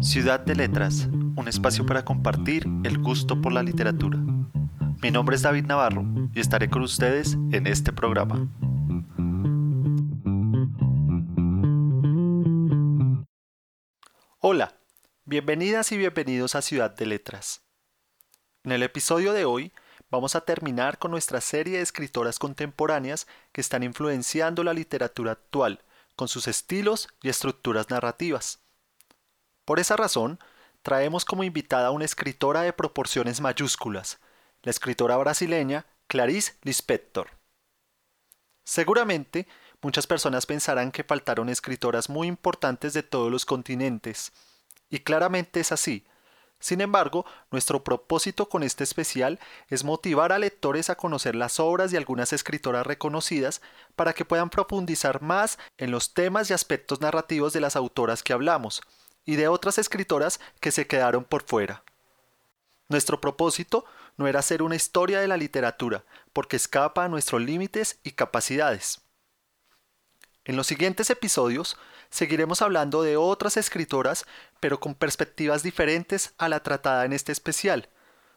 Ciudad de Letras, un espacio para compartir el gusto por la literatura. Mi nombre es David Navarro y estaré con ustedes en este programa. Hola, bienvenidas y bienvenidos a Ciudad de Letras. En el episodio de hoy vamos a terminar con nuestra serie de escritoras contemporáneas que están influenciando la literatura actual con sus estilos y estructuras narrativas. Por esa razón, traemos como invitada a una escritora de proporciones mayúsculas, la escritora brasileña Clarice Lispector. Seguramente, muchas personas pensarán que faltaron escritoras muy importantes de todos los continentes, y claramente es así, sin embargo, nuestro propósito con este especial es motivar a lectores a conocer las obras de algunas escritoras reconocidas para que puedan profundizar más en los temas y aspectos narrativos de las autoras que hablamos y de otras escritoras que se quedaron por fuera. Nuestro propósito no era hacer una historia de la literatura, porque escapa a nuestros límites y capacidades. En los siguientes episodios seguiremos hablando de otras escritoras, pero con perspectivas diferentes a la tratada en este especial,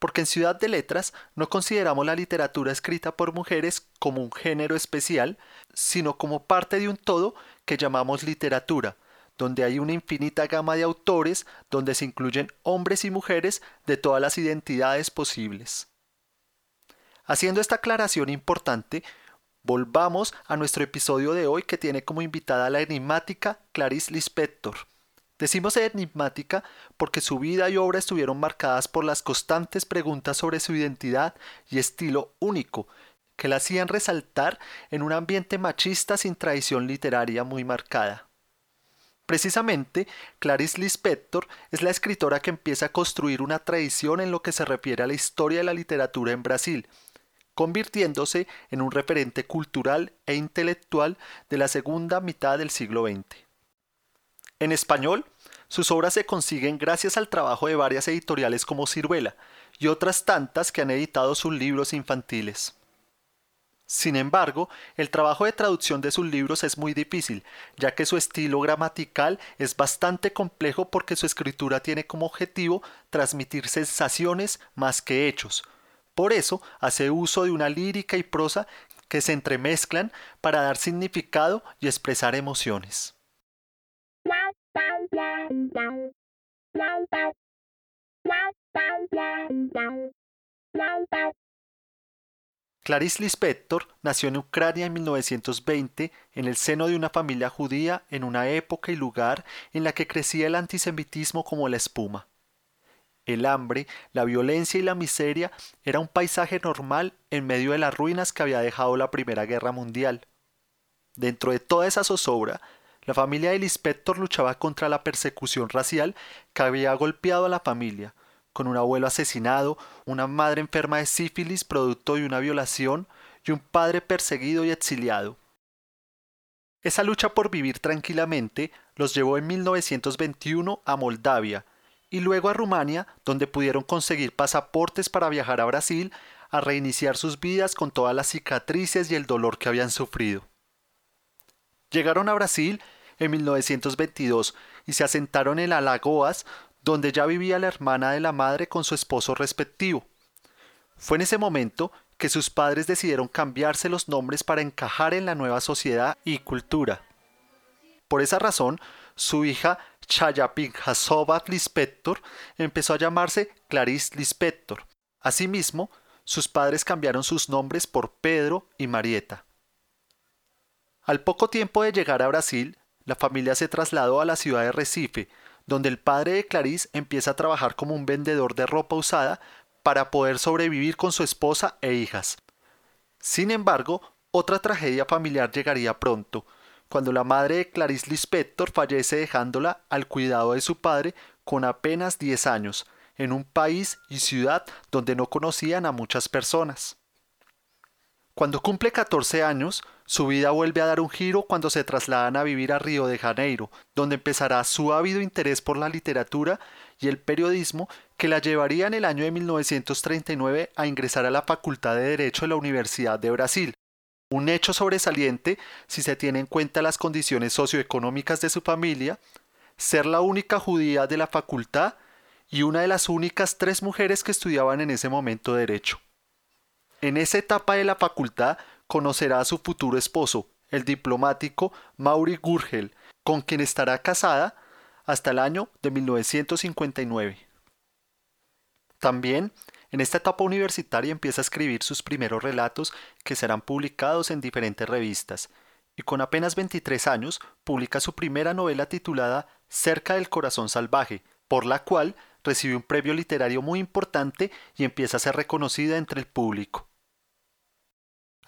porque en Ciudad de Letras no consideramos la literatura escrita por mujeres como un género especial, sino como parte de un todo que llamamos literatura, donde hay una infinita gama de autores, donde se incluyen hombres y mujeres de todas las identidades posibles. Haciendo esta aclaración importante, Volvamos a nuestro episodio de hoy que tiene como invitada a la enigmática Clarice Lispector. Decimos enigmática porque su vida y obra estuvieron marcadas por las constantes preguntas sobre su identidad y estilo único, que la hacían resaltar en un ambiente machista sin tradición literaria muy marcada. Precisamente, Clarice Lispector es la escritora que empieza a construir una tradición en lo que se refiere a la historia de la literatura en Brasil, convirtiéndose en un referente cultural e intelectual de la segunda mitad del siglo XX. En español, sus obras se consiguen gracias al trabajo de varias editoriales como Ciruela y otras tantas que han editado sus libros infantiles. Sin embargo, el trabajo de traducción de sus libros es muy difícil, ya que su estilo gramatical es bastante complejo porque su escritura tiene como objetivo transmitir sensaciones más que hechos, por eso hace uso de una lírica y prosa que se entremezclan para dar significado y expresar emociones. Clarice Lispector nació en Ucrania en 1920 en el seno de una familia judía en una época y lugar en la que crecía el antisemitismo como la espuma. El hambre, la violencia y la miseria era un paisaje normal en medio de las ruinas que había dejado la Primera Guerra Mundial. Dentro de toda esa zozobra, la familia del inspector luchaba contra la persecución racial que había golpeado a la familia, con un abuelo asesinado, una madre enferma de sífilis producto de una violación y un padre perseguido y exiliado. Esa lucha por vivir tranquilamente los llevó en 1921 a Moldavia, y luego a Rumania, donde pudieron conseguir pasaportes para viajar a Brasil a reiniciar sus vidas con todas las cicatrices y el dolor que habían sufrido. Llegaron a Brasil en 1922 y se asentaron en Alagoas, donde ya vivía la hermana de la madre con su esposo respectivo. Fue en ese momento que sus padres decidieron cambiarse los nombres para encajar en la nueva sociedad y cultura. Por esa razón, su hija Chayapinkhasova Lispector empezó a llamarse Clarice Lispector. Asimismo, sus padres cambiaron sus nombres por Pedro y Marieta. Al poco tiempo de llegar a Brasil, la familia se trasladó a la ciudad de Recife, donde el padre de Clarice empieza a trabajar como un vendedor de ropa usada para poder sobrevivir con su esposa e hijas. Sin embargo, otra tragedia familiar llegaría pronto, cuando la madre de Clarice Lispector fallece dejándola al cuidado de su padre con apenas 10 años, en un país y ciudad donde no conocían a muchas personas. Cuando cumple 14 años, su vida vuelve a dar un giro cuando se trasladan a vivir a Río de Janeiro, donde empezará su ávido interés por la literatura y el periodismo que la llevaría en el año de 1939 a ingresar a la Facultad de Derecho de la Universidad de Brasil, un hecho sobresaliente si se tiene en cuenta las condiciones socioeconómicas de su familia, ser la única judía de la facultad y una de las únicas tres mujeres que estudiaban en ese momento derecho. En esa etapa de la facultad conocerá a su futuro esposo, el diplomático Mauri Gurgel, con quien estará casada hasta el año de 1959. También en esta etapa universitaria empieza a escribir sus primeros relatos que serán publicados en diferentes revistas, y con apenas 23 años publica su primera novela titulada Cerca del Corazón Salvaje, por la cual recibe un premio literario muy importante y empieza a ser reconocida entre el público.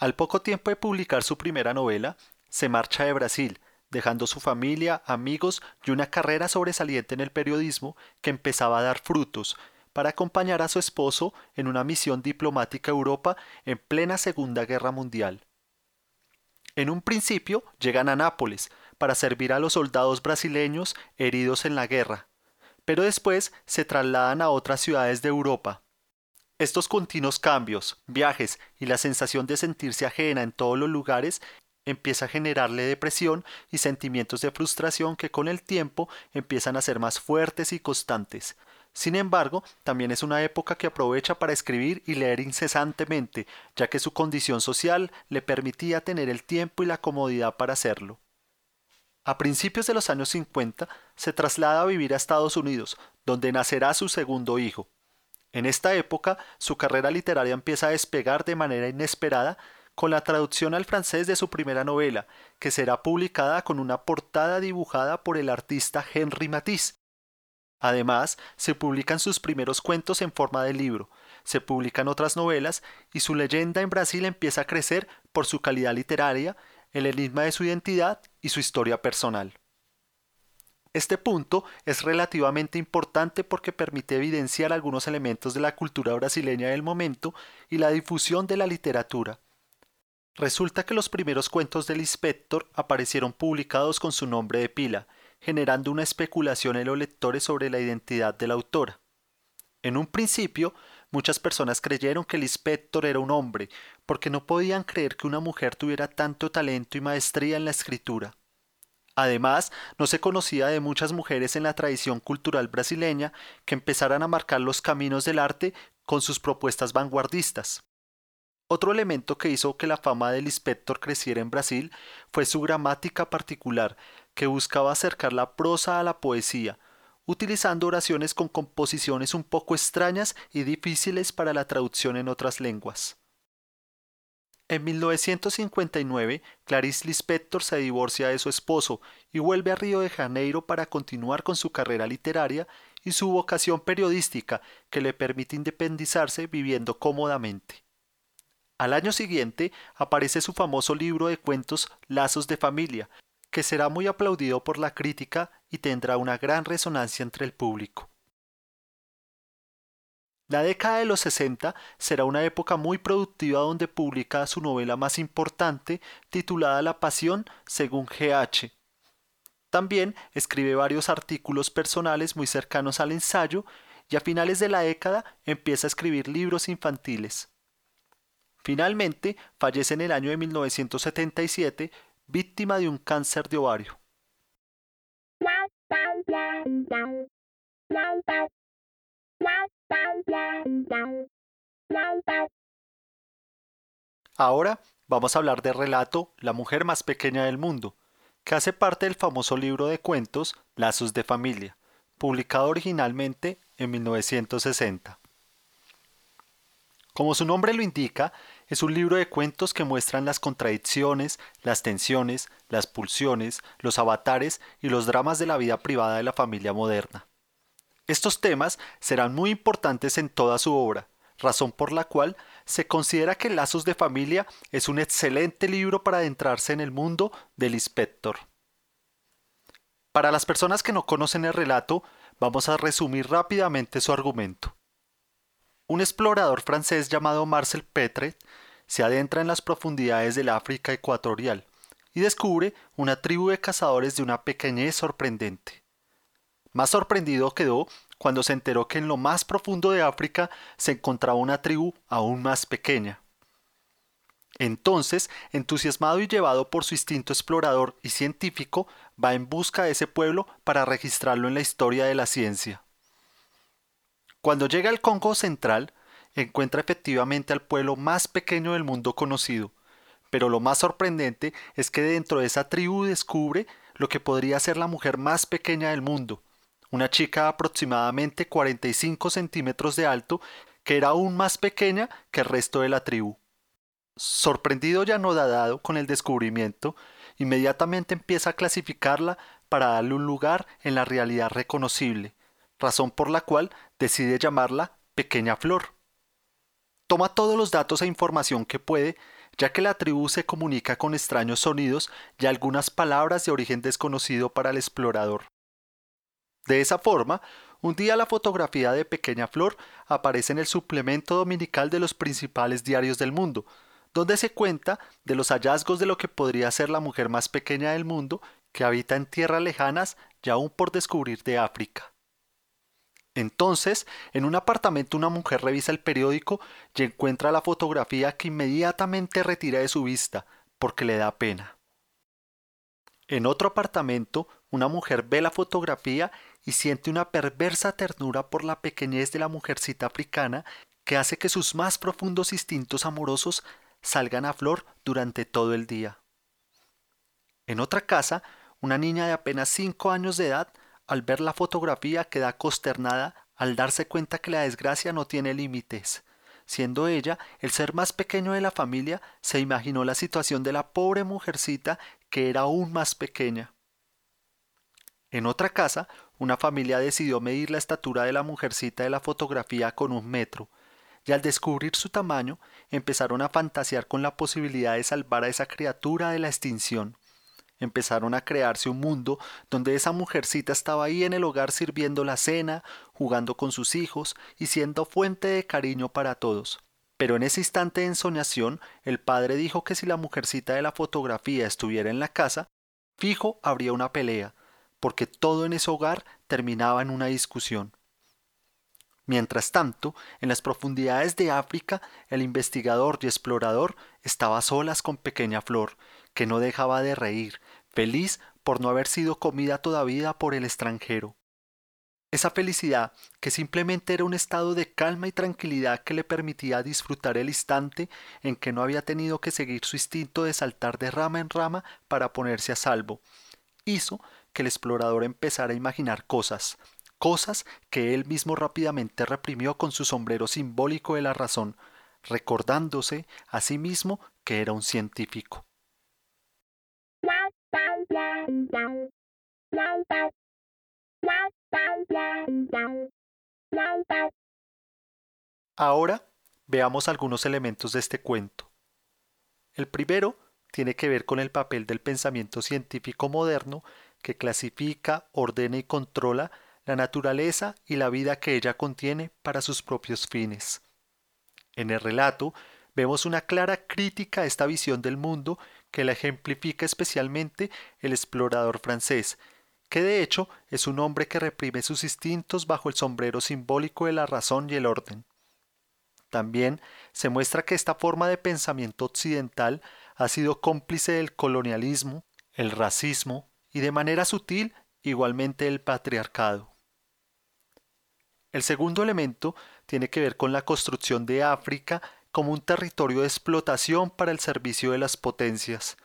Al poco tiempo de publicar su primera novela, se marcha de Brasil, dejando su familia, amigos y una carrera sobresaliente en el periodismo que empezaba a dar frutos, para acompañar a su esposo en una misión diplomática a Europa en plena Segunda Guerra Mundial. En un principio llegan a Nápoles para servir a los soldados brasileños heridos en la guerra, pero después se trasladan a otras ciudades de Europa. Estos continuos cambios, viajes y la sensación de sentirse ajena en todos los lugares empieza a generarle depresión y sentimientos de frustración que con el tiempo empiezan a ser más fuertes y constantes. Sin embargo, también es una época que aprovecha para escribir y leer incesantemente, ya que su condición social le permitía tener el tiempo y la comodidad para hacerlo. A principios de los años 50 se traslada a vivir a Estados Unidos, donde nacerá su segundo hijo. En esta época, su carrera literaria empieza a despegar de manera inesperada con la traducción al francés de su primera novela, que será publicada con una portada dibujada por el artista Henry Matisse. Además, se publican sus primeros cuentos en forma de libro, se publican otras novelas y su leyenda en Brasil empieza a crecer por su calidad literaria, el enigma de su identidad y su historia personal. Este punto es relativamente importante porque permite evidenciar algunos elementos de la cultura brasileña del momento y la difusión de la literatura. Resulta que los primeros cuentos del inspector aparecieron publicados con su nombre de pila, generando una especulación en los lectores sobre la identidad de la autora. En un principio, muchas personas creyeron que el inspector era un hombre, porque no podían creer que una mujer tuviera tanto talento y maestría en la escritura. Además, no se conocía de muchas mujeres en la tradición cultural brasileña que empezaran a marcar los caminos del arte con sus propuestas vanguardistas. Otro elemento que hizo que la fama del inspector creciera en Brasil fue su gramática particular, que buscaba acercar la prosa a la poesía, utilizando oraciones con composiciones un poco extrañas y difíciles para la traducción en otras lenguas. En 1959, Clarice Lispector se divorcia de su esposo y vuelve a Río de Janeiro para continuar con su carrera literaria y su vocación periodística que le permite independizarse viviendo cómodamente. Al año siguiente aparece su famoso libro de cuentos Lazos de Familia, que será muy aplaudido por la crítica y tendrá una gran resonancia entre el público. La década de los 60 será una época muy productiva donde publica su novela más importante titulada La Pasión según GH. También escribe varios artículos personales muy cercanos al ensayo y a finales de la década empieza a escribir libros infantiles. Finalmente, fallece en el año de 1977, víctima de un cáncer de ovario. Ahora vamos a hablar del relato La mujer más pequeña del mundo, que hace parte del famoso libro de cuentos Lazos de Familia, publicado originalmente en 1960. Como su nombre lo indica, es un libro de cuentos que muestran las contradicciones, las tensiones, las pulsiones, los avatares y los dramas de la vida privada de la familia moderna. Estos temas serán muy importantes en toda su obra, razón por la cual se considera que Lazos de Familia es un excelente libro para adentrarse en el mundo del inspector. Para las personas que no conocen el relato, vamos a resumir rápidamente su argumento. Un explorador francés llamado Marcel Petre se adentra en las profundidades del África ecuatorial y descubre una tribu de cazadores de una pequeñez sorprendente. Más sorprendido quedó cuando se enteró que en lo más profundo de África se encontraba una tribu aún más pequeña. Entonces, entusiasmado y llevado por su instinto explorador y científico, va en busca de ese pueblo para registrarlo en la historia de la ciencia. Cuando llega al Congo central, encuentra efectivamente al pueblo más pequeño del mundo conocido, pero lo más sorprendente es que dentro de esa tribu descubre lo que podría ser la mujer más pequeña del mundo, una chica de aproximadamente 45 centímetros de alto que era aún más pequeña que el resto de la tribu. Sorprendido y anodadado con el descubrimiento, inmediatamente empieza a clasificarla para darle un lugar en la realidad reconocible, razón por la cual decide llamarla Pequeña Flor. Toma todos los datos e información que puede, ya que la tribu se comunica con extraños sonidos y algunas palabras de origen desconocido para el explorador. De esa forma, un día la fotografía de Pequeña Flor aparece en el suplemento dominical de los principales diarios del mundo, donde se cuenta de los hallazgos de lo que podría ser la mujer más pequeña del mundo que habita en tierras lejanas y aún por descubrir de África. Entonces, en un apartamento una mujer revisa el periódico y encuentra la fotografía que inmediatamente retira de su vista, porque le da pena. En otro apartamento, una mujer ve la fotografía y siente una perversa ternura por la pequeñez de la mujercita africana que hace que sus más profundos instintos amorosos salgan a flor durante todo el día. En otra casa, una niña de apenas cinco años de edad, al ver la fotografía, queda consternada al darse cuenta que la desgracia no tiene límites. Siendo ella el ser más pequeño de la familia, se imaginó la situación de la pobre mujercita que era aún más pequeña. En otra casa, una familia decidió medir la estatura de la mujercita de la fotografía con un metro, y al descubrir su tamaño empezaron a fantasear con la posibilidad de salvar a esa criatura de la extinción. Empezaron a crearse un mundo donde esa mujercita estaba ahí en el hogar sirviendo la cena, jugando con sus hijos y siendo fuente de cariño para todos. Pero en ese instante de ensoñación, el padre dijo que si la mujercita de la fotografía estuviera en la casa, fijo habría una pelea, porque todo en ese hogar terminaba en una discusión. Mientras tanto, en las profundidades de África, el investigador y explorador estaba a solas con Pequeña Flor, que no dejaba de reír, feliz por no haber sido comida todavía por el extranjero. Esa felicidad, que simplemente era un estado de calma y tranquilidad que le permitía disfrutar el instante en que no había tenido que seguir su instinto de saltar de rama en rama para ponerse a salvo, hizo que el explorador empezara a imaginar cosas, cosas que él mismo rápidamente reprimió con su sombrero simbólico de la razón, recordándose a sí mismo que era un científico. Ahora veamos algunos elementos de este cuento. El primero tiene que ver con el papel del pensamiento científico moderno que clasifica, ordena y controla la naturaleza y la vida que ella contiene para sus propios fines. En el relato vemos una clara crítica a esta visión del mundo que la ejemplifica especialmente el explorador francés, que de hecho es un hombre que reprime sus instintos bajo el sombrero simbólico de la razón y el orden. También se muestra que esta forma de pensamiento occidental ha sido cómplice del colonialismo, el racismo y de manera sutil igualmente el patriarcado. El segundo elemento tiene que ver con la construcción de África como un territorio de explotación para el servicio de las potencias.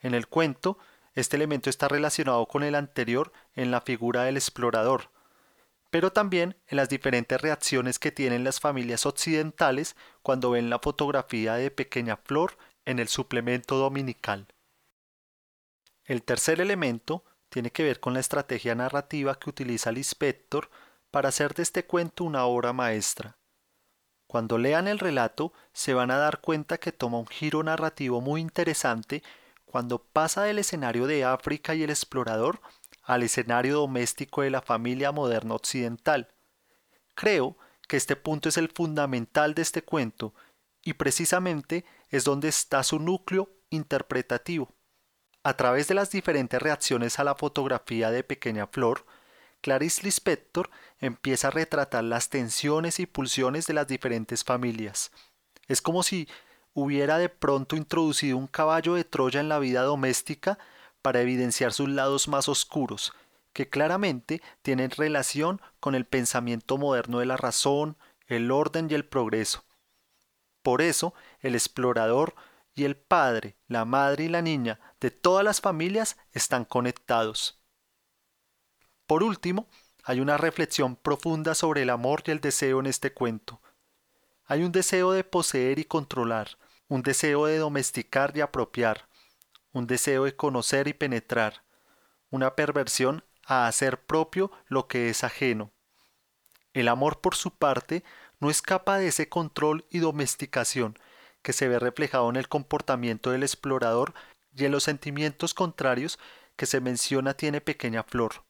En el cuento, este elemento está relacionado con el anterior en la figura del explorador, pero también en las diferentes reacciones que tienen las familias occidentales cuando ven la fotografía de Pequeña Flor en el suplemento dominical. El tercer elemento tiene que ver con la estrategia narrativa que utiliza el inspector para hacer de este cuento una obra maestra. Cuando lean el relato se van a dar cuenta que toma un giro narrativo muy interesante cuando pasa del escenario de África y el explorador al escenario doméstico de la familia moderna occidental. Creo que este punto es el fundamental de este cuento y precisamente es donde está su núcleo interpretativo. A través de las diferentes reacciones a la fotografía de Pequeña Flor, Clarice Lispector empieza a retratar las tensiones y pulsiones de las diferentes familias. Es como si hubiera de pronto introducido un caballo de Troya en la vida doméstica para evidenciar sus lados más oscuros, que claramente tienen relación con el pensamiento moderno de la razón, el orden y el progreso. Por eso, el explorador y el padre, la madre y la niña de todas las familias están conectados. Por último, hay una reflexión profunda sobre el amor y el deseo en este cuento. Hay un deseo de poseer y controlar, un deseo de domesticar y apropiar, un deseo de conocer y penetrar, una perversión a hacer propio lo que es ajeno. El amor, por su parte, no escapa de ese control y domesticación que se ve reflejado en el comportamiento del explorador y en los sentimientos contrarios que se menciona tiene pequeña flor.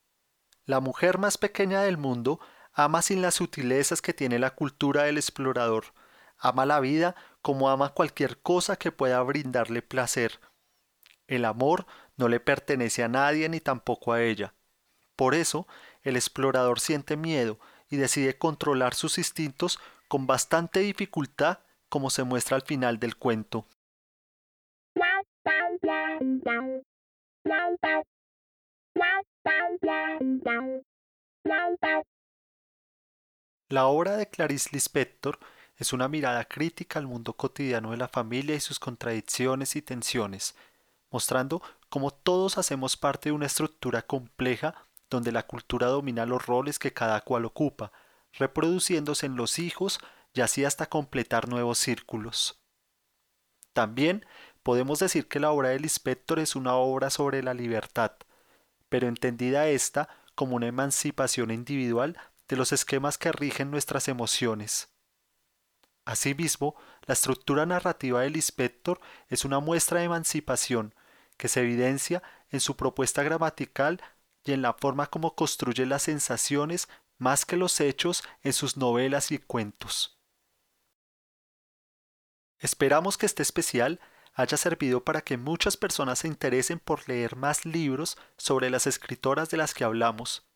La mujer más pequeña del mundo ama sin las sutilezas que tiene la cultura del explorador, ama la vida como ama cualquier cosa que pueda brindarle placer. El amor no le pertenece a nadie ni tampoco a ella. Por eso, el explorador siente miedo y decide controlar sus instintos con bastante dificultad, como se muestra al final del cuento. La obra de Clarice Lispector es una mirada crítica al mundo cotidiano de la familia y sus contradicciones y tensiones, mostrando cómo todos hacemos parte de una estructura compleja donde la cultura domina los roles que cada cual ocupa, reproduciéndose en los hijos y así hasta completar nuevos círculos. También podemos decir que la obra del Lispector es una obra sobre la libertad, pero entendida esta como una emancipación individual de los esquemas que rigen nuestras emociones. Asimismo, la estructura narrativa del inspector es una muestra de emancipación que se evidencia en su propuesta gramatical y en la forma como construye las sensaciones más que los hechos en sus novelas y cuentos. Esperamos que este especial haya servido para que muchas personas se interesen por leer más libros sobre las escritoras de las que hablamos,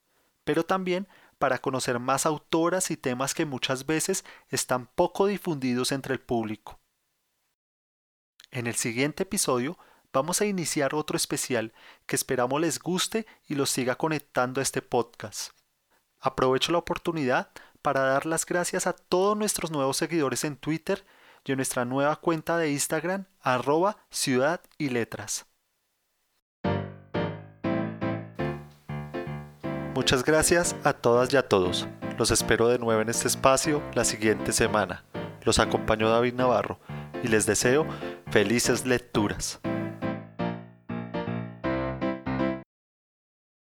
pero también para conocer más autoras y temas que muchas veces están poco difundidos entre el público. En el siguiente episodio vamos a iniciar otro especial que esperamos les guste y los siga conectando a este podcast. Aprovecho la oportunidad para dar las gracias a todos nuestros nuevos seguidores en Twitter y en nuestra nueva cuenta de Instagram arroba ciudad y letras. Muchas gracias a todas y a todos. Los espero de nuevo en este espacio la siguiente semana. Los acompañó David Navarro y les deseo felices lecturas.